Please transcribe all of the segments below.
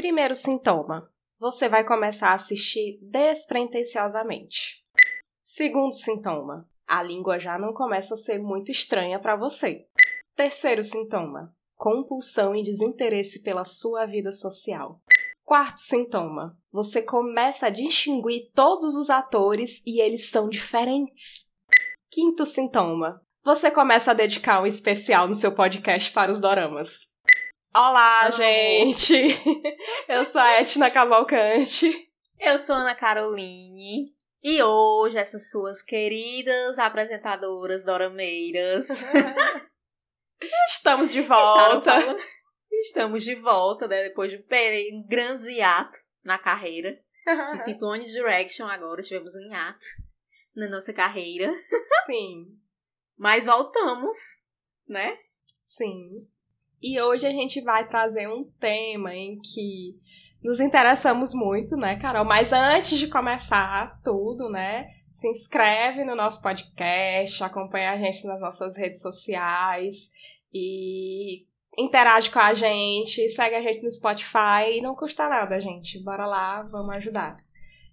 Primeiro sintoma: você vai começar a assistir despretensiosamente. Segundo sintoma: a língua já não começa a ser muito estranha para você. Terceiro sintoma: compulsão e desinteresse pela sua vida social. Quarto sintoma: você começa a distinguir todos os atores e eles são diferentes. Quinto sintoma: você começa a dedicar um especial no seu podcast para os doramas. Olá, gente! Eu sou a Etna Cavalcante. Eu sou a Ana Caroline. E hoje, essas suas queridas apresentadoras dorameiras. Estamos de volta. Estamos de volta, né? Depois de um grande hiato na carreira. Me sinto One Direction agora, tivemos um hiato na nossa carreira. Sim. Mas voltamos, né? Sim. E hoje a gente vai trazer um tema em que nos interessamos muito, né, Carol? Mas antes de começar tudo, né, se inscreve no nosso podcast, acompanha a gente nas nossas redes sociais e interage com a gente, segue a gente no Spotify e não custa nada, gente. Bora lá, vamos ajudar.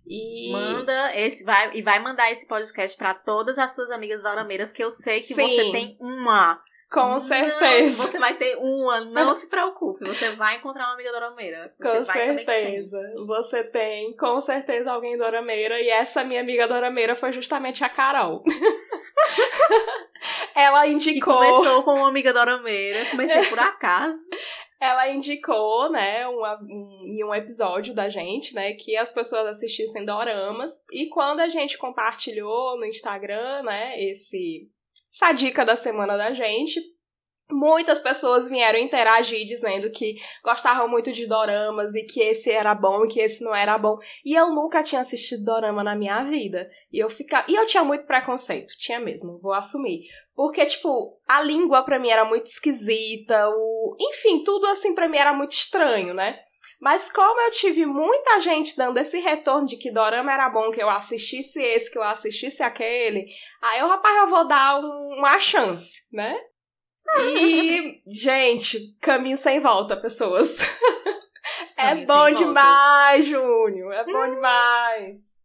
E... Manda esse, vai, e vai mandar esse podcast para todas as suas amigas dorameiras, que eu sei que Sim. você tem uma. Com certeza. Não, você vai ter uma, não se preocupe. Você vai encontrar uma amiga dorameira. Com certeza. Você tem, com certeza, alguém dorameira. E essa minha amiga dorameira foi justamente a Carol. Ela indicou. Que começou com uma amiga dorameira. Comecei por acaso. Ela indicou, né, um, um, um episódio da gente, né, que as pessoas assistissem doramas. E quando a gente compartilhou no Instagram, né, esse essa dica da semana da gente. Muitas pessoas vieram interagir dizendo que gostavam muito de doramas e que esse era bom e que esse não era bom. E eu nunca tinha assistido dorama na minha vida. E eu ficava, e eu tinha muito preconceito, tinha mesmo, vou assumir. Porque tipo, a língua para mim era muito esquisita, o, enfim, tudo assim para mim era muito estranho, né? Mas como eu tive muita gente dando esse retorno de que Dorama era bom, que eu assistisse esse, que eu assistisse aquele, aí eu, rapaz, eu vou dar um, uma chance, né? E, gente, caminho sem volta, pessoas. é bom demais, Júnior. É bom demais.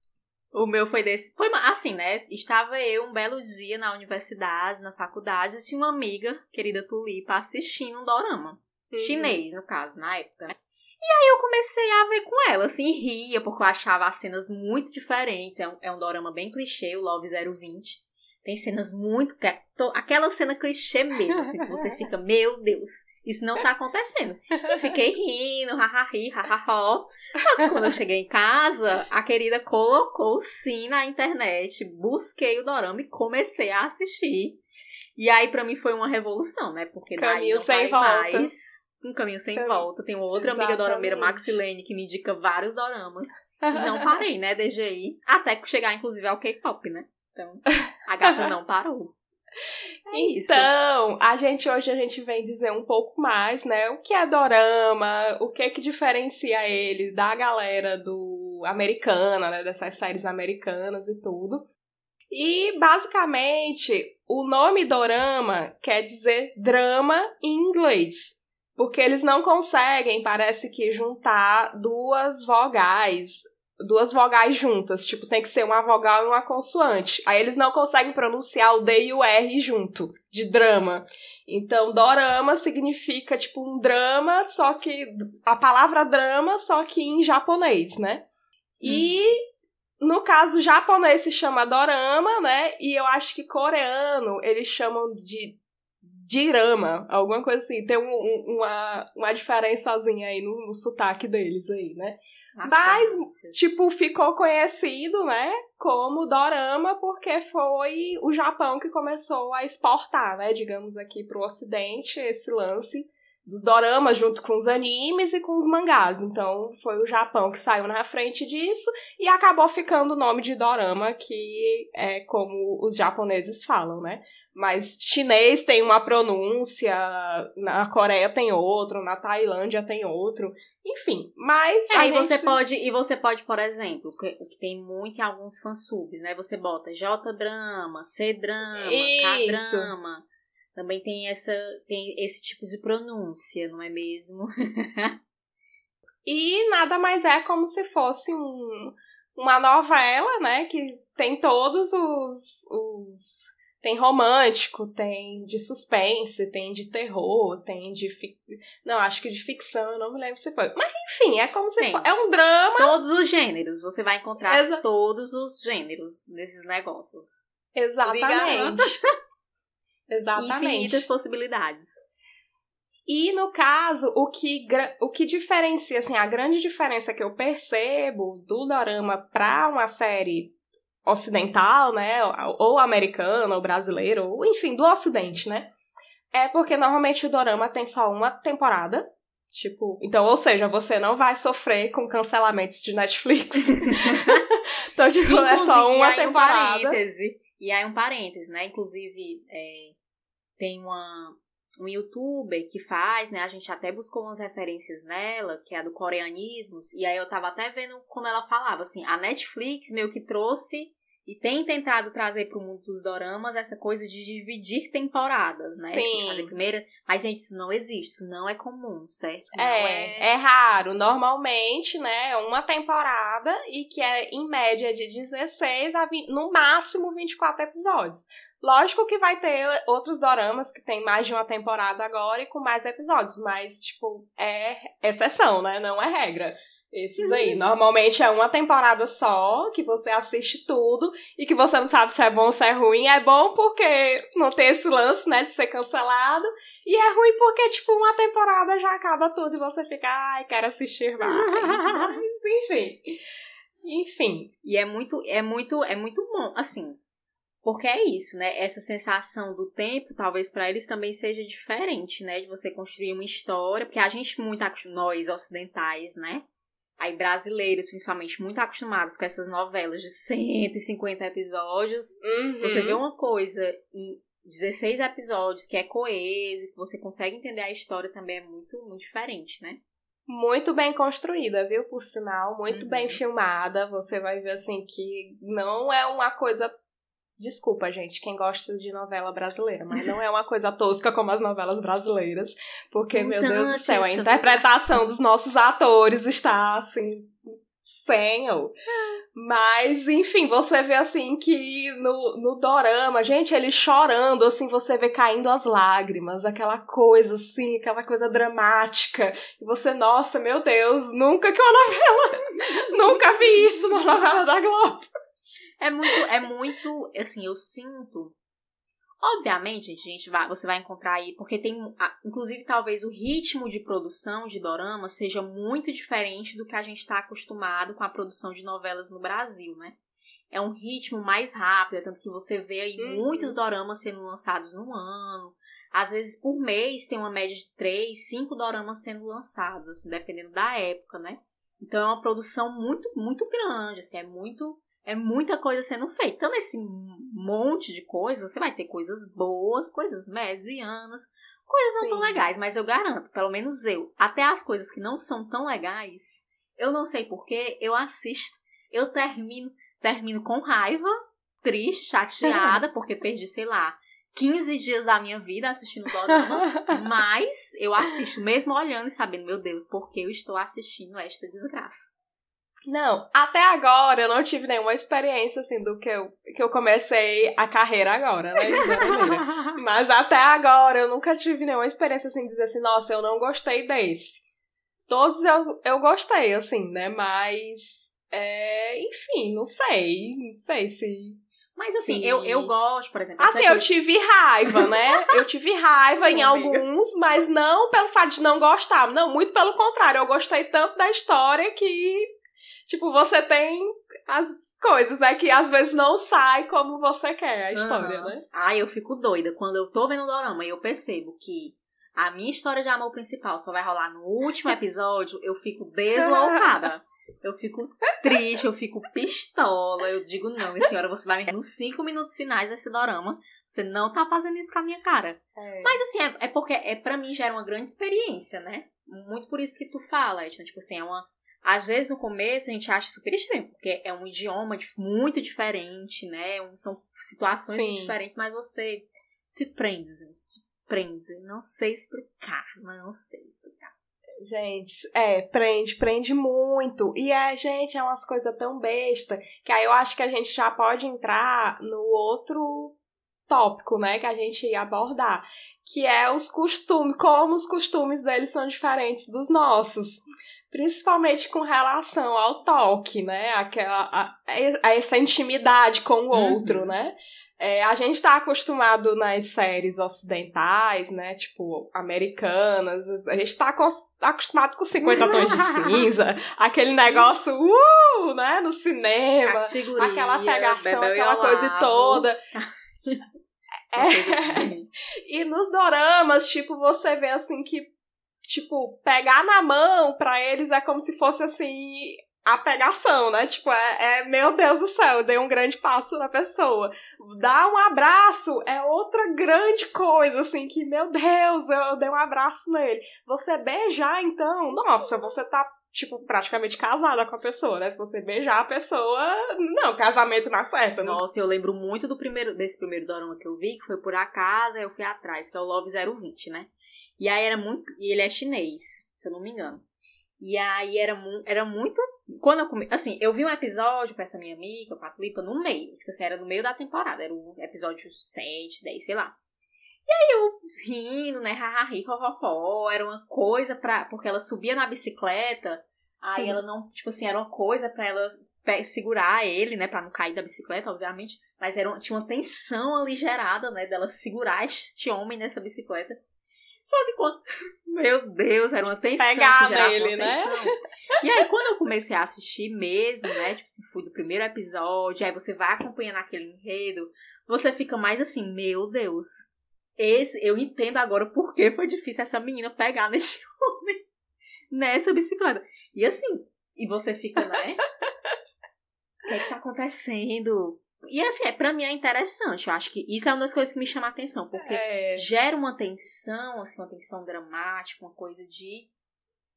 O meu foi desse. Foi assim, né? Estava eu um belo dia na universidade, na faculdade, e tinha uma amiga, querida Tulipa, assistindo um dorama. Uhum. Chinês, no caso, na época, né? E aí eu comecei a ver com ela, assim, ria, porque eu achava as cenas muito diferentes. É um, é um dorama bem clichê, o Love 020. Tem cenas muito. Aquela cena clichê mesmo, assim, que você fica, meu Deus, isso não tá acontecendo. Eu fiquei rindo, hahahi, hahaha. Só que quando eu cheguei em casa, a querida colocou sim na internet, busquei o dorama e comecei a assistir. E aí, para mim, foi uma revolução, né? Porque Caminho daí não sem volta. mais um caminho sem volta. Tenho outra Exatamente. amiga dorameira, Maxilene, que me indica vários doramas. E não parei, né, desde aí. Até chegar, inclusive, ao K-pop, né? Então, a gata não parou. É então, isso. a gente hoje a gente vem dizer um pouco mais, né? O que é dorama, o que é que diferencia ele da galera do americana, né? Dessas séries americanas e tudo. E basicamente, o nome dorama quer dizer drama em inglês. Porque eles não conseguem, parece que, juntar duas vogais. Duas vogais juntas. Tipo, tem que ser uma vogal e uma consoante. Aí eles não conseguem pronunciar o D e o R junto, de drama. Então, dorama significa, tipo, um drama, só que. A palavra drama, só que em japonês, né? E. Hum. No caso, japonês se chama dorama, né? E eu acho que coreano eles chamam de dirama, alguma coisa assim. Tem um, um, uma, uma diferençazinha aí no, no sotaque deles aí, né? As Mas, tipo, ficou conhecido, né, como dorama, porque foi o Japão que começou a exportar, né, digamos aqui pro ocidente, esse lance dos doramas junto com os animes e com os mangás. Então, foi o Japão que saiu na frente disso e acabou ficando o nome de dorama, que é como os japoneses falam, né? Mas chinês tem uma pronúncia, na Coreia tem outro, na Tailândia tem outro. Enfim, mas. É, gente... você pode, e você pode, por exemplo, o que, que tem muito em alguns fansubs, né? Você bota J-drama, C-drama, K-drama. Também tem essa tem esse tipo de pronúncia, não é mesmo? E nada mais é como se fosse um, uma novela, né? Que tem todos os, os tem romântico, tem de suspense, tem de terror, tem de. Fic... Não, acho que de ficção, eu não me lembro se foi. Mas enfim, é como se fosse. É um drama. Todos os gêneros, você vai encontrar Exa... todos os gêneros desses negócios. Exatamente. Exatamente. Infinitas possibilidades. E no caso, o que, o que diferencia, assim, a grande diferença que eu percebo do dorama para uma série ocidental, né, ou americana, ou brasileira, ou enfim, do ocidente, né, é porque normalmente o dorama tem só uma temporada, tipo, então, ou seja, você não vai sofrer com cancelamentos de Netflix. então, tipo, Inclusive, é só uma temporada. Um e aí um parêntese, né, inclusive, é, tem uma um youtuber que faz, né? A gente até buscou umas referências nela, que é a do coreanismos, e aí eu tava até vendo como ela falava, assim, a Netflix meio que trouxe e tem tentado trazer para o mundo dos doramas essa coisa de dividir temporadas, né? Sim. Fazer primeira. Mas, gente, isso não existe, isso não é comum, certo? É, é, é raro. Normalmente, né, é uma temporada e que é em média de 16 a 20, no máximo 24 episódios. Lógico que vai ter outros doramas que tem mais de uma temporada agora e com mais episódios, mas, tipo, é exceção, né? Não é regra. Esses aí. Uhum. Normalmente é uma temporada só, que você assiste tudo e que você não sabe se é bom ou se é ruim. É bom porque não tem esse lance, né, de ser cancelado. E é ruim porque, tipo, uma temporada já acaba tudo e você fica, ai, quero assistir mais. Mas, enfim. Enfim. E é muito, é muito, é muito bom, assim, porque é isso, né? Essa sensação do tempo, talvez para eles também seja diferente, né? De você construir uma história, porque a gente muito nós ocidentais, né? Aí brasileiros, principalmente, muito acostumados com essas novelas de 150 episódios. Uhum. Você vê uma coisa em 16 episódios que é coeso, que você consegue entender a história também é muito, muito diferente, né? Muito bem construída, viu? Por sinal, muito uhum. bem filmada. Você vai ver assim que não é uma coisa Desculpa, gente, quem gosta de novela brasileira, mas não é uma coisa tosca como as novelas brasileiras, porque, então, meu Deus do céu, a interpretação dos nossos atores está, assim, senhor. Mas, enfim, você vê assim que no, no dorama, gente, ele chorando, assim, você vê caindo as lágrimas, aquela coisa assim, aquela coisa dramática. E você, nossa, meu Deus, nunca que uma novela. nunca vi isso numa novela da Globo. É muito, é muito, assim, eu sinto. Obviamente, gente, gente vai, você vai encontrar aí, porque tem, inclusive, talvez o ritmo de produção de dorama seja muito diferente do que a gente está acostumado com a produção de novelas no Brasil, né? É um ritmo mais rápido, é tanto que você vê aí uhum. muitos doramas sendo lançados no ano. Às vezes, por mês, tem uma média de três, cinco doramas sendo lançados, assim, dependendo da época, né? Então, é uma produção muito, muito grande, assim, é muito é muita coisa sendo feita. Então, nesse monte de coisa, você vai ter coisas boas, coisas medianas, coisas não Sim. tão legais, mas eu garanto, pelo menos eu, até as coisas que não são tão legais, eu não sei porquê, eu assisto, eu termino, termino com raiva, triste, chateada, porque perdi, sei lá, 15 dias da minha vida assistindo Dorama, mas eu assisto, mesmo olhando e sabendo, meu Deus, por que eu estou assistindo esta desgraça? Não, até agora eu não tive nenhuma experiência assim do que eu, que eu comecei a carreira agora, né? Mas até agora eu nunca tive nenhuma experiência assim de dizer assim, nossa, eu não gostei desse. Todos eu, eu gostei, assim, né? Mas. É, enfim, não sei. Não sei se. Mas assim, eu, eu gosto, por exemplo. Assim, eu tive raiva, né? Eu tive raiva em alguns, mas não pelo fato de não gostar. Não, muito pelo contrário. Eu gostei tanto da história que Tipo, você tem as coisas, né? Que às vezes não sai como você quer a história, uhum. né? Ai, eu fico doida. Quando eu tô vendo o dorama e eu percebo que a minha história de amor principal só vai rolar no último episódio, eu fico deslocada. Eu fico triste, eu fico pistola. Eu digo, não, minha senhora, você vai me nos cinco minutos finais desse dorama. Você não tá fazendo isso com a minha cara. É. Mas assim, é, é porque é, pra mim já era uma grande experiência, né? Muito por isso que tu fala, Edna. Tipo assim, é uma às vezes no começo a gente acha super estranho, porque é um idioma muito diferente, né? São situações Sim. muito diferentes, mas você se prende, se prende. Não sei explicar, não sei explicar. Gente, é, prende, prende muito. E é, gente, é umas coisas tão besta que aí eu acho que a gente já pode entrar no outro tópico, né, que a gente ia abordar, que é os costumes, como os costumes deles são diferentes dos nossos. Principalmente com relação ao toque, né? Aquela, a, a essa intimidade com o uhum. outro, né? É, a gente tá acostumado nas séries ocidentais, né? Tipo, americanas. A gente tá acostumado com 50 tons de cinza. aquele negócio, uh, né? No cinema. Aquela pegação, aquela coisa toda. É. E nos doramas, tipo, você vê assim que, tipo, pegar na mão pra eles é como se fosse assim. A pegação, né? Tipo, é, é meu Deus do céu, eu dei um grande passo na pessoa. Dar um abraço é outra grande coisa, assim, que, meu Deus, eu, eu dei um abraço nele. Você beijar, então, nossa, você tá tipo, praticamente casada com a pessoa, né? Se você beijar a pessoa, não, casamento na certa. Não. Nossa, eu lembro muito do primeiro, desse primeiro dorama que eu vi, que foi por acaso, aí eu fui atrás, que é o Love 020, né? E aí era muito. E ele é chinês, se eu não me engano. E aí era, mu era muito. Quando eu come... Assim, eu vi um episódio com essa minha amiga, com a Clipa, no meio. Tipo assim, era no meio da temporada. Era o episódio 7, 10, sei lá. E aí eu rindo, né? Hahaha, ropopó. Era uma coisa pra. Porque ela subia na bicicleta. Aí ela não, tipo assim, era uma coisa para ela segurar ele, né, para não cair da bicicleta, obviamente, mas era, tinha uma tensão ali gerada, né, dela segurar este homem nessa bicicleta. Que quando, meu Deus, era uma tensão, Pegar nele, né? E aí quando eu comecei a assistir mesmo, né, tipo assim, fui do primeiro episódio, aí você vai acompanhando aquele enredo, você fica mais assim, meu Deus, esse, eu entendo agora por que foi difícil essa menina pegar nesse homem nessa bicicleta. E assim, e você fica, né? O que, é que tá acontecendo? E assim, é, pra mim é interessante. Eu acho que isso é uma das coisas que me chama a atenção. Porque é. gera uma tensão, assim, uma tensão dramática, uma coisa de.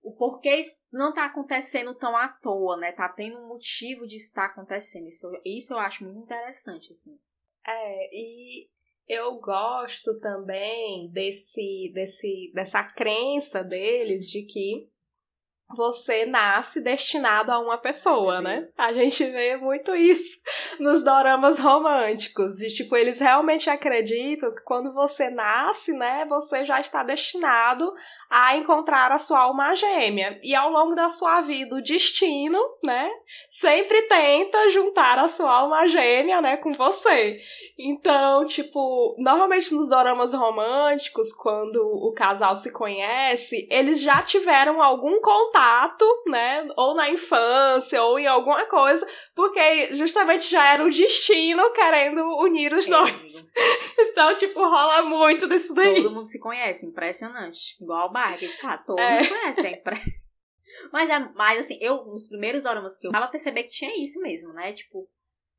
O porquê não tá acontecendo tão à toa, né? Tá tendo um motivo de estar acontecendo. Isso, isso eu acho muito interessante, assim. É, e eu gosto também desse, desse, dessa crença deles de que você nasce destinado a uma pessoa, né? A gente vê muito isso nos doramas românticos. De tipo, eles realmente acreditam que quando você nasce, né, você já está destinado a encontrar a sua alma gêmea. E ao longo da sua vida, o destino, né, sempre tenta juntar a sua alma gêmea, né, com você. Então, tipo, normalmente nos doramas românticos, quando o casal se conhece, eles já tiveram algum contato, né, ou na infância, ou em alguma coisa, porque justamente já era o destino querendo unir os é, dois. então, tipo, rola muito disso daí. Todo mundo se conhece, impressionante. Igual Barbie, tá? Todos é. conhecem, é impre... Mas, é, mas assim, eu, nos primeiros doramas que eu tava perceber que tinha isso mesmo, né? Tipo,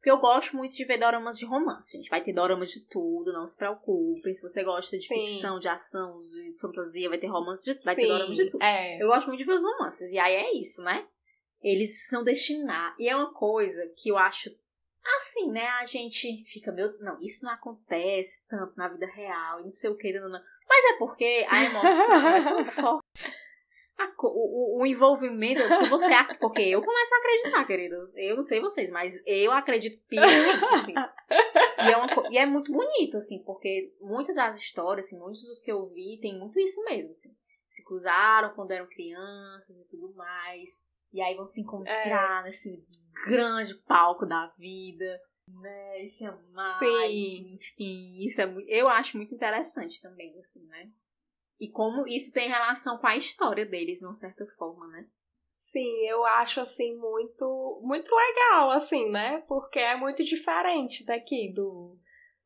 porque eu gosto muito de ver doramas de romance, gente. Vai ter doramas de tudo, não se preocupem. Se você gosta de Sim. ficção, de ação, de fantasia, vai ter romance de tudo. Vai Sim, ter doramas de tudo. É. Eu gosto muito de ver os romances. E aí é isso, né? Eles são destinados. E é uma coisa que eu acho assim, né? A gente fica, meu, não, isso não acontece tanto na vida real, não sei o que, não, não. Mas é porque a emoção é tão forte. A, o, o, envolvimento que você. Porque eu começo a acreditar, queridos. Eu não sei vocês, mas eu acredito piamente, assim. E é, uma, e é muito bonito, assim, porque muitas das histórias, assim, muitos dos que eu vi, tem muito isso mesmo, assim. Se cruzaram quando eram crianças e tudo mais. E aí vão se encontrar é. nesse grande palco da vida, né? E se amar. Sim. Enfim, isso é eu acho muito interessante também, assim, né? E como isso tem relação com a história deles, de uma certa forma, né? Sim, eu acho assim muito muito legal assim, né? Porque é muito diferente daqui do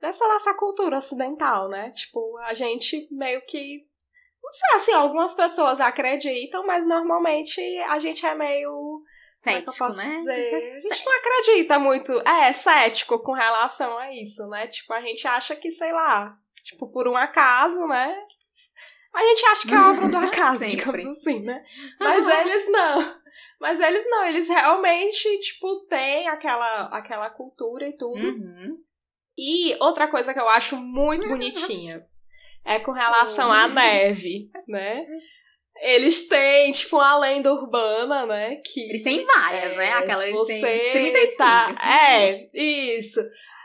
dessa nossa cultura ocidental, né? Tipo, a gente meio que não sei, assim, algumas pessoas acreditam, mas normalmente a gente é meio. É cético, né? Dizer? A gente, é a gente não acredita muito. É, cético com relação a isso, né? Tipo, a gente acha que, sei lá, tipo, por um acaso, né? A gente acha que é obra do acaso, digamos assim, né? Mas eles não. Mas eles não, eles realmente, tipo, têm aquela, aquela cultura e tudo. Uhum. E outra coisa que eu acho muito bonitinha é com relação à neve, né? Eles têm, tipo, uma lenda urbana, né? Que, Eles têm várias, é, né? Aquela você tem 35. tá. É, isso.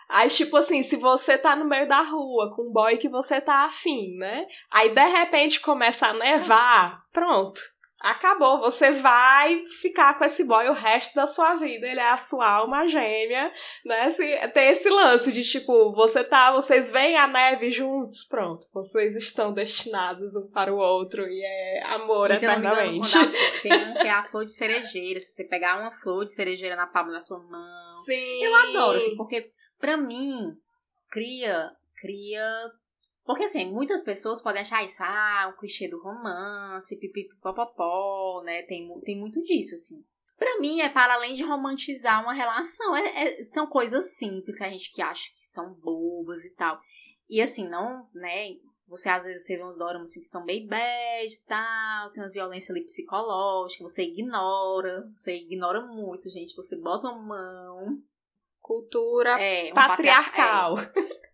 Aí, tipo assim, se você tá no meio da rua com um boy que você tá afim, né? Aí, de repente, começa a nevar, pronto. Acabou, você vai ficar com esse boy o resto da sua vida. Ele é a sua alma gêmea, né? Se- Tem esse lance de tipo, você tá, vocês veem a neve juntos, pronto, vocês estão destinados um para o outro e é amor E se não engano, eternamente. flor- tem um que é a flor de cerejeira. Se você pegar uma flor de cerejeira na palma da sua mão. Sim. Eu adoro, assim, porque pra mim, cria, cria. Porque assim, muitas pessoas podem achar isso, ah, um clichê do romance, pipipipopopó, né? Tem, tem muito disso, assim. Pra mim, é para além de romantizar uma relação. É, é- são coisas simples que a gente que acha que são bobas e tal. E assim, não, né? Você às vezes você vê uns doramas assim que são bem bad e tal, tem umas violências ali psicológicas, você ignora, você ignora muito, gente. Você bota uma mão. Cultura É, um patriarcal.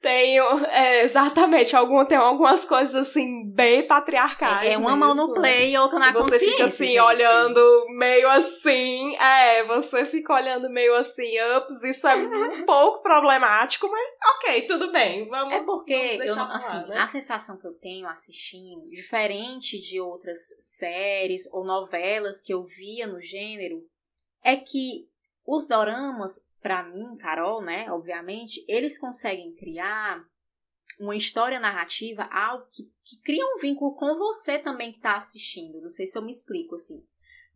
Tenho, é, exatamente, algum, tem algumas coisas assim, bem patriarcais. É, é uma mão no mesmo, né? play e outra na E você consciência. fica assim, gente. olhando meio assim. É, você fica olhando meio assim, ups, isso é um pouco problemático, mas ok, tudo bem. Vamos. É porque vamos eu não, pra lá, assim, né? a sensação que eu tenho assistindo, diferente de outras séries ou novelas que eu via no gênero, é que os doramas, pra mim, Carol, né, obviamente, eles conseguem criar uma história narrativa, algo que, que cria um vínculo com você também que tá assistindo. Não sei se eu me explico, assim.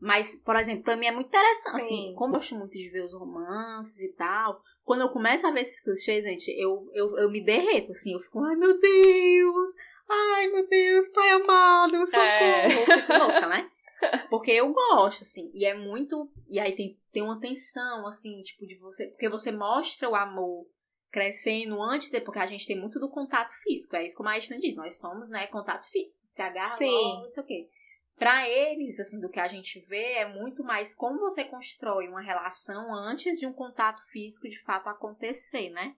Mas, por exemplo, pra mim é muito interessante, assim, Sim. como eu gosto muito de ver os romances e tal, quando eu começo a ver esses clichês, gente, eu, eu, eu me derreto, assim, eu fico, ai meu Deus, ai meu Deus, pai amado, socorro, É. eu fico louca, né? Porque eu gosto, assim, e é muito. E aí tem, tem uma tensão, assim, tipo, de você. Porque você mostra o amor crescendo antes, de- porque a gente tem muito do contato físico. É isso como a Aisha diz, nós somos, né, contato físico. Se agarra, Sim. logo, não sei o quê. Pra eles, assim, do que a gente vê, é muito mais como você constrói uma relação antes de um contato físico de fato acontecer, né?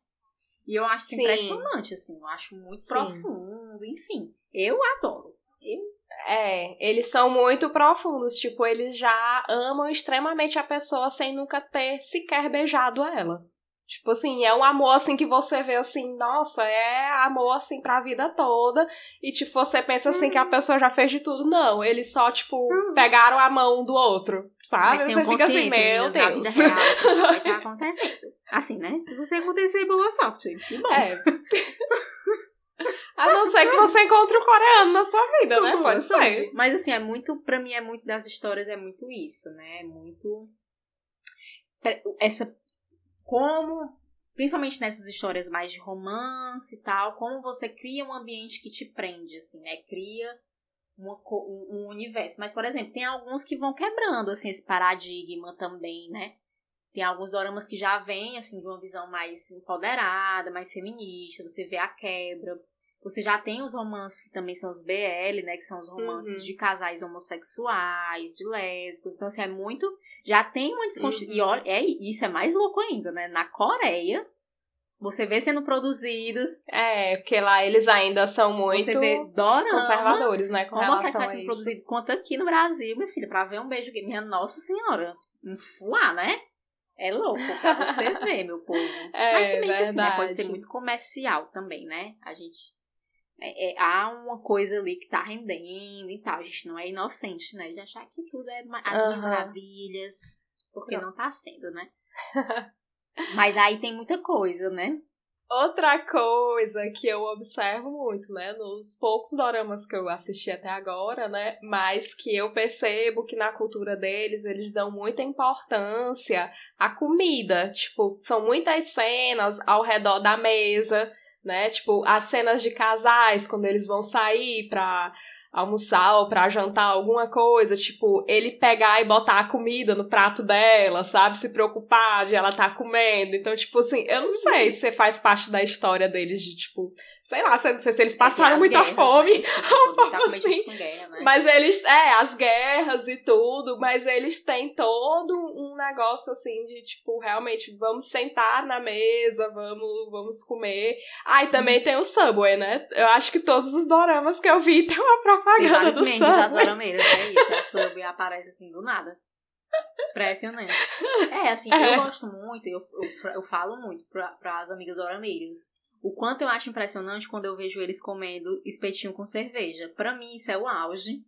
E eu acho Sim. impressionante, assim, eu acho muito Sim. profundo, enfim. Eu adoro. É, eles são muito profundos, tipo, eles já amam extremamente a pessoa sem nunca ter sequer beijado ela. Tipo assim, é um amor assim que você vê assim, nossa, é amor assim pra vida toda. E tipo, você pensa assim que a pessoa já fez de tudo. Não, eles só, tipo, pegaram a mão do outro, sabe? Mas você fica assim, meu na Deus. vida real, isso vai estar acontecendo. Assim, né? Se você acontecer, boa sorte. Que bom. É. A não ser que você encontre um coreano na sua vida, né? Pode ser. Mas assim, é muito, pra mim, é muito das histórias, é muito isso, né? É muito. Essa. Como. Principalmente nessas histórias mais de romance e tal, como você cria um ambiente que te prende, assim, né? Cria uma um, um universo. Mas, por exemplo, tem alguns que vão quebrando, assim, esse paradigma também, né? Tem alguns doramas que já vêm, assim, de uma visão mais empoderada, mais feminista, você vê a quebra. Você já tem os romances que também são os BL, né? Que são os romances Uhum. de casais homossexuais, de lésbicos. Então, assim, é muito. Já tem uma desconstrução. Uhum. E olha, é, isso é mais louco ainda, né? Na Coreia, você vê sendo produzidos. É, porque lá eles ainda são muito. você vê doramas conservadores, né, com homossexuais sendo produzidos. Quanto aqui no Brasil, minha filha, pra ver um beijo gay. Minha Nossa Senhora. Um fuá, né? É louco pra você ver, meu povo. É, Mas se bem que assim, né, pode ser muito comercial também, né? A gente. é- é- há uma coisa ali que tá rendendo e tal. A gente não é inocente, né? De achar que tudo é as Aham. maravilhas. Porque Não. não tá sendo, né? Mas aí tem muita coisa, né? Outra coisa que eu observo muito, né, nos poucos doramas que eu assisti até agora, né, mas que eu percebo que na cultura deles eles dão muita importância à comida. Tipo, são muitas cenas ao redor da mesa, né, tipo, as cenas de casais quando eles vão sair pra almoçar ou pra jantar alguma coisa, tipo, ele pegar e botar a comida no prato dela, sabe? Se preocupar de ela tá comendo. Então, tipo assim, eu não sei se faz parte da história deles de, tipo, Sei lá, não sei se eles passaram muita guerras, fome. Né? assim. guerra, né? Mas eles, é, as guerras e tudo, mas eles têm todo um negócio assim de tipo, realmente, vamos sentar na mesa, vamos, vamos comer. Ah, e também hum. tem o Subway, né? Eu acho que todos os doramas que eu vi tem uma propaganda tem do Subway. das dorameiras, é isso. É o Subway aparece assim do nada. Impressionante. É, assim, é. eu gosto muito, eu, eu, eu falo muito para as amigas orameiras. O quanto eu acho impressionante quando eu vejo eles comendo espetinho com cerveja. Para mim, isso é o auge.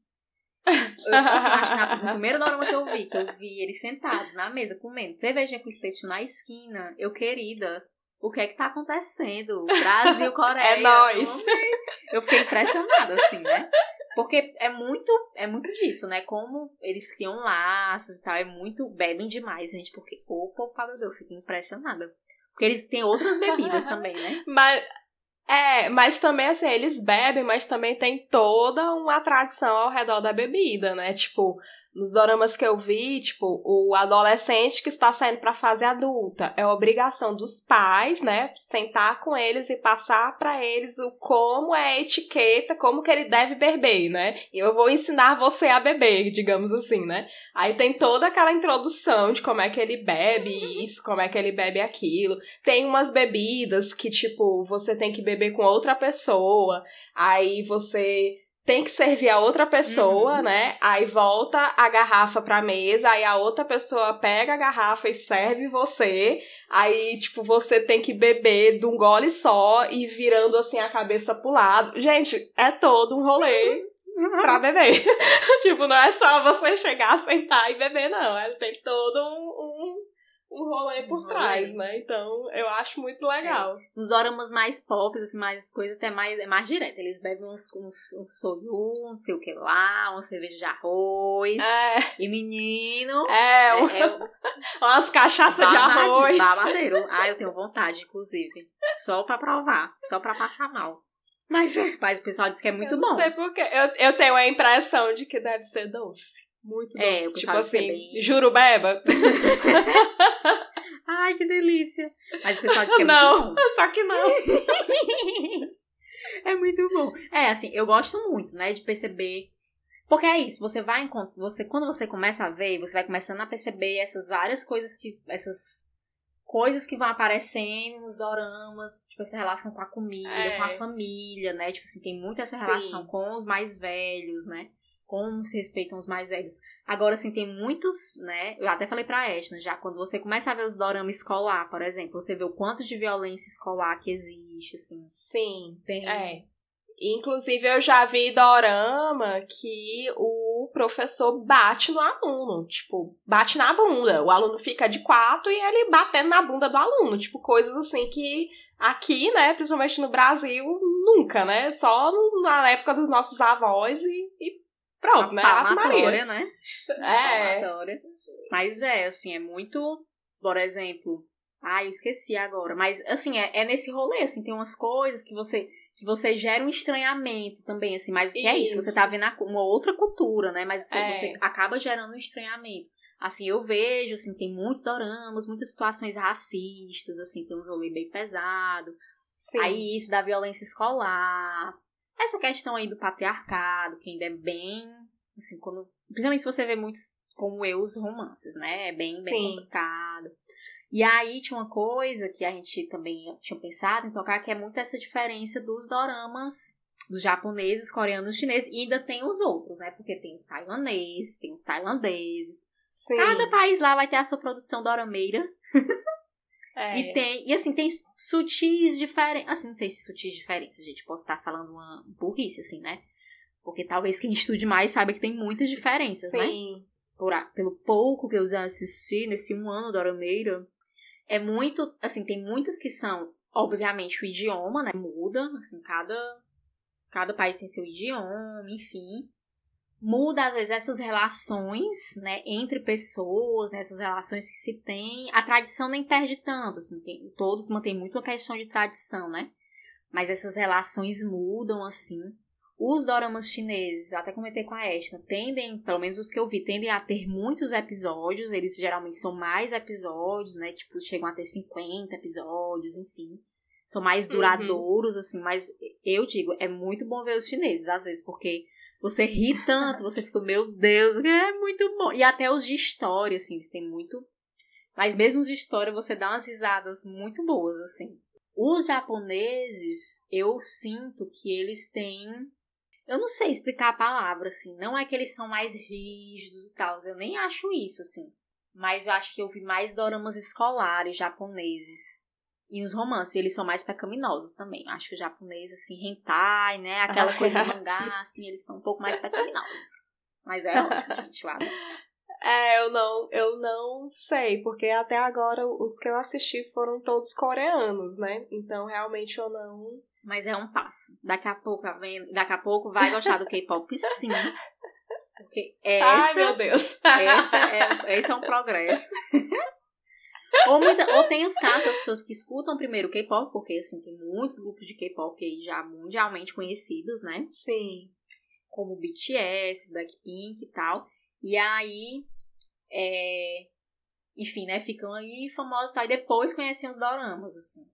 Eu, acho na, no primeiro dorama que eu vi, que eu vi eles sentados na mesa comendo cerveja com espetinho na esquina. Eu, querida, o que é que tá acontecendo? Brasil, Coreia. É nóis. Eu fiquei impressionada, assim, né? Porque é muito, é muito disso, né? Como eles criam laços e tal, é muito. bebem demais, gente. Porque, opa, meu Deus, eu fico impressionada. Porque eles têm outras bebidas também, né? Mas. É, mas também assim, eles bebem, mas também tem toda uma tradição ao redor da bebida, né? Tipo, nos doramas que eu vi, tipo, o adolescente que está saindo para a fase adulta, é obrigação dos pais, né, sentar com eles e passar para eles o como é a etiqueta, como que ele deve beber, né? E eu vou ensinar você a beber, digamos assim, né? Aí tem toda aquela introdução de como é que ele bebe isso, como é que ele bebe aquilo. Tem umas bebidas que tipo, você tem que beber com outra pessoa, aí você tem que servir a outra pessoa, uhum. né? Aí volta a garrafa pra mesa, aí a outra pessoa pega a garrafa e serve você. Aí, tipo, você tem que beber de um gole só e virando assim a cabeça pro lado. Gente, é todo um rolê pra beber. tipo, não é só você chegar, sentar e beber, não. É, tem todo um, um um rolê por um trás, né? Então, eu acho muito legal. É. Nos doramas mais pop, assim, mais coisas até mais, é mais direto. Eles bebem uns, uns, um soyu, não sei o que lá, uma cerveja de arroz. É. E menino. É, é, é umas cachaças de arroz. Babadeiro. Ah, eu tenho vontade, inclusive. Só pra provar. Só pra passar mal. Mas, é, mas o pessoal diz que é muito eu bom. Não sei porque. Eu, eu tenho a impressão de que deve ser doce. Muito é, doce. É, tipo assim, bem... jurubeba. Ai, que delícia. Mas o pessoal que é não, muito bom. só que não. é muito bom. É, assim, eu gosto muito, né, de perceber porque é isso, você vai você quando você começa a ver, você vai começando a perceber essas várias coisas que essas coisas que vão aparecendo nos doramas, tipo essa relação com a comida, é. com a família, né? Tipo assim, tem muito essa relação Sim. com os mais velhos, né? Como se respeitam os mais velhos. Agora, assim, tem muitos, né? Eu até falei pra Esna, já quando você começa a ver os doramas escolar, por exemplo, você vê o quanto de violência escolar que existe, assim. Sim, tem. É. Inclusive, eu já vi dorama que o professor bate no aluno. Tipo, bate na bunda. O aluno fica de quatro e ele batendo na bunda do aluno. Tipo, coisas assim que aqui, né, principalmente no Brasil, nunca, né? Só na época dos nossos avós e, e Pronto, né? Palmatória, né? É. Palmatória. Mas é, assim, é muito. Por exemplo. Ai, esqueci agora. Mas, assim, é, é nesse rolê, assim, tem umas coisas que você que você gera um estranhamento também, assim, mas o que isso. é isso? Você tá vendo uma outra cultura, né? Mas você, é. você, acaba gerando um estranhamento. Assim, eu vejo, assim, tem muitos doramas, muitas situações racistas, assim, tem um rolê bem pesado. Sim. Aí isso da violência escolar, essa questão aí do patriarcado, que ainda é bem, assim, quando, principalmente se você vê muitos, como eu, os romances, né? É bem, bem complicado. E aí tinha uma coisa que a gente também tinha pensado em tocar, que é muito essa diferença dos doramas dos japoneses, coreanos, chineses, e ainda tem os outros, né? Porque tem os taiwaneses, tem os tailandeses. Sim. Cada país lá vai ter a sua produção dorameira. É. E tem, e assim, tem sutis diferenças. Assim, não sei se sutis diferenças, gente. Posso estar falando uma burrice, assim, né? Porque talvez quem estude mais saiba que tem muitas diferenças, né? Sim. né? Por, pelo pouco que eu já assisti nesse um ano da Arameira, é muito. Assim, tem muitas que são, obviamente, o idioma, né? Muda, assim, cada, cada país tem seu idioma, enfim muda às vezes essas relações, né, entre pessoas, né, essas relações que se tem. A tradição nem perde tanto, assim, tem, todos mantêm muito a questão de tradição, né? Mas essas relações mudam assim. Os doramas chineses, até comentei com a Estna, tendem, pelo menos os que eu vi, tendem a ter muitos episódios, eles geralmente são mais episódios, né? Tipo, chegam a ter 50 episódios, enfim. são mais uhum. duradouros, uhum. assim, mas eu digo, é muito bom ver os chineses, às vezes, porque você ri tanto, você fica, meu Deus, é muito bom. E até os de história, assim, eles têm muito. Mas mesmo os de história, você dá umas risadas muito boas, assim. Os japoneses, eu sinto que eles têm. Eu não sei explicar a palavra, assim. Não é que eles são mais rígidos e tal. Eu nem acho isso, assim. Mas eu acho que eu vi mais doramas escolares japoneses. E os romances, eles são mais pecaminosos também. Acho que o japonês, assim, hentai, né? Aquela coisa mangá, assim, eles são um pouco mais pecaminosos. Mas é ótimo, gente, eu É, eu não, eu não sei, porque até agora os que eu assisti foram todos coreanos, né? Então realmente eu não. Mas é um passo. Daqui a pouco, tá? Daqui a pouco vai gostar do K-pop, sim. Porque essa, Ai, meu Deus. Essa é, esse é um progresso. ou, muita, ou tem os casos, as pessoas que escutam primeiro K-pop, porque assim, tem muitos grupos de K-pop aí já mundialmente conhecidos, né? Sim. Como BTS, Blackpink e tal. E aí, é, enfim, né, ficam aí famosos tá? e depois conhecem os doramas, assim.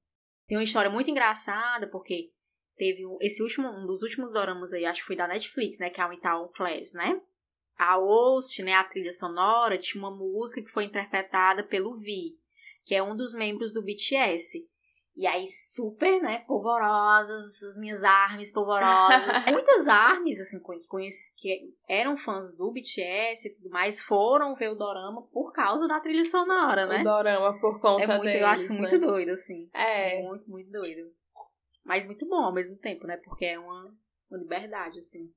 Tem uma história muito engraçada, porque teve esse último, um dos últimos doramas aí, acho que foi da Netflix, né, que é o Itaú Class, né? A host, né, a trilha sonora, tinha uma música que foi interpretada pelo Vi, que é um dos membros do BTS. E aí, super, né, polvorosas, as minhas armas polvorosas. Muitas armas, assim, que, conheci, que eram fãs do BTS e tudo mais, foram ver o Dorama por causa da trilha sonora, né? O Dorama por conta é muito, deles, Eu acho né? muito doido, assim. É. Muito, muito doido. Mas muito bom ao mesmo tempo, né? Porque é uma, uma liberdade, assim.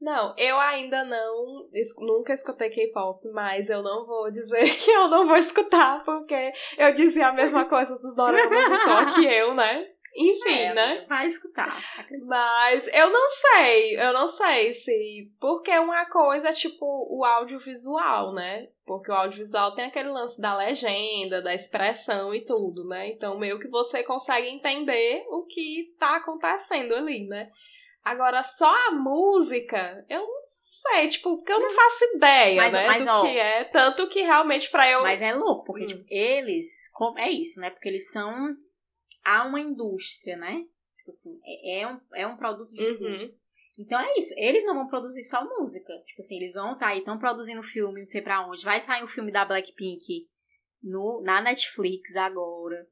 Não, eu ainda não, nunca escutei K-pop, mas eu não vou dizer que eu não vou escutar, porque eu dizia a mesma coisa dos doramas então que eu, né? Enfim, é, né? Vai escutar. Mas eu não sei, eu não sei se. Porque uma coisa é tipo o audiovisual, né? Porque o audiovisual tem aquele lance da legenda, da expressão e tudo, né? Então meio que você consegue entender o que tá acontecendo ali, né? Agora, só a música, eu não sei, tipo, porque eu não faço ideia, mas, né, mas, do ó, que é. Tanto que realmente pra eu... Mas é louco, porque, Hum. tipo, eles... É isso, né? Porque eles são... Há uma indústria, né? Tipo assim, é, é um, é um produto de Uhum. indústria. Então é isso. Eles não vão produzir só música. Tipo assim, eles vão tá aí, estão produzindo filme, não sei pra onde. Vai sair um filme da Blackpink no, na Netflix agora.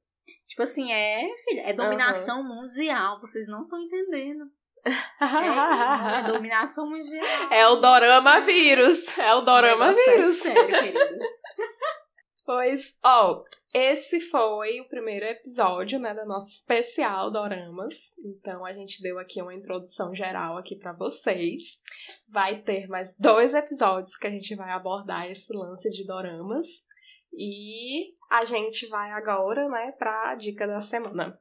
Tipo assim, é, filha, é dominação mundial. Vocês não estão entendendo. É, é dominação mundial. É o Dorama vírus. É o Dorama negócio é vírus. sério, queridas. Pois, ó, esse foi o primeiro episódio, né, da nossa especial Doramas. Então a gente deu aqui uma introdução geral aqui pra vocês. Vai ter mais dois episódios que a gente vai abordar esse lance de Doramas. E a gente vai agora, né, pra dica da semana.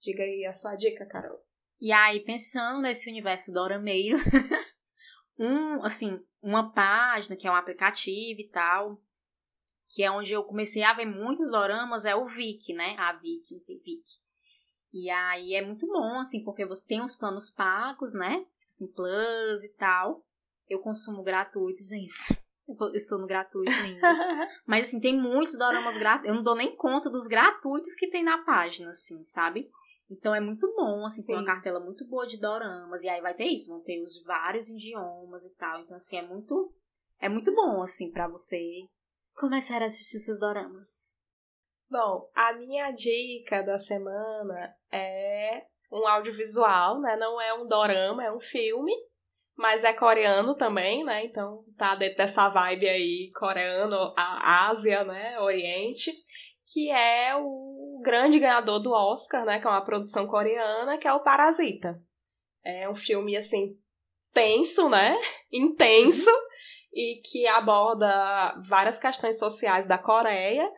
Diga aí a sua dica, Carol. E aí, pensando nesse universo dorameiro, um, assim, uma página que é um aplicativo e tal, que é onde eu comecei a ver muitos doramas, é o Viki, né? A Viki, não sei, Viki. E aí é muito bom, assim, porque você tem os planos pagos, né? Assim, plus e tal. Eu consumo gratuito, gente. Eu estou no gratuito ainda. Mas, assim, tem muitos doramas gratuitos. Eu não dou nem conta dos gratuitos que tem na página, assim, sabe? Então é muito bom, assim, tem uma cartela muito boa de doramas. E aí vai ter isso, vão ter os vários idiomas e tal. Então, assim, é muito. É muito bom, assim, pra você começar a assistir os seus doramas. Bom, a minha dica da semana é um audiovisual, né? Não é um dorama, é um filme, mas é coreano também, né? Então tá dentro dessa vibe aí coreano, a Ásia, né? Oriente, que é o grande ganhador do Oscar, né? Que é uma produção coreana, que é o Parasita. É um filme assim tenso, né? Intenso e que aborda várias questões sociais da Coreia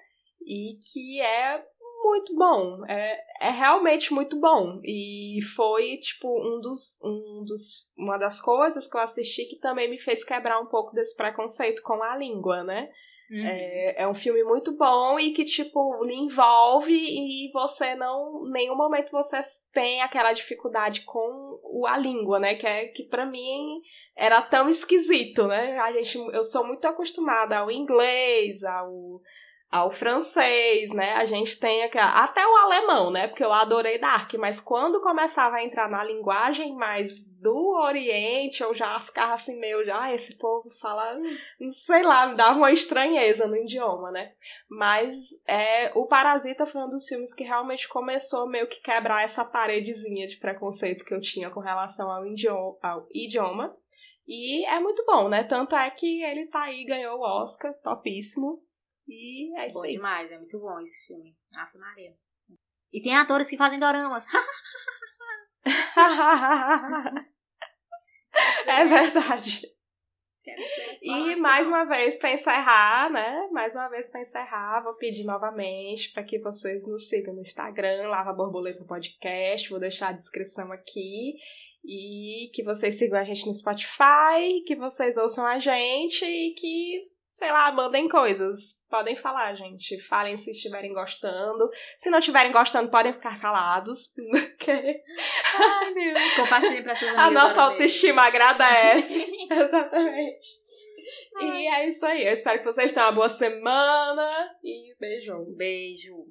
e que é muito bom. É, é realmente muito bom. E foi, tipo, um dos, um dos. Uma das coisas que eu assisti que também me fez quebrar um pouco desse preconceito com a língua, né? Uhum. É, é um filme muito bom e que, tipo, lhe envolve e você não. Nenhum momento você tem aquela dificuldade com a língua, né? Que é que para mim era tão esquisito, né? A gente, eu sou muito acostumada ao inglês, ao ao francês, né? A gente tem aqui, até o alemão, né? Porque eu adorei Dark, mas quando começava a entrar na linguagem mais do Oriente, eu já ficava assim meio, ah, esse povo fala, sei lá, me dava uma estranheza no idioma, né? Mas é, o Parasita foi um dos filmes que realmente começou meio que quebrar essa paredezinha de preconceito que eu tinha com relação ao idioma. Ao idioma. E é muito bom, né? Tanto é que ele tá aí, ganhou o Oscar, topíssimo. E é isso bom aí. demais, é muito bom esse filme. Ave Maria. E tem atores que fazem doramas. é verdade. E mais uma vez para encerrar, né? Mais uma vez para encerrar, vou pedir novamente para que vocês nos sigam no Instagram, Lava Borboleta Podcast, vou deixar a descrição aqui. E que vocês sigam a gente no Spotify, que vocês ouçam a gente e que sei lá, mandem coisas. Podem falar, gente. Falem se estiverem gostando. Se não estiverem gostando, podem ficar calados. Ai, meu. Compartilhem pra seus A nossa autoestima agradece. Exatamente. Ai. E é isso aí. Eu espero que vocês tenham uma boa semana. E beijo. Beijo.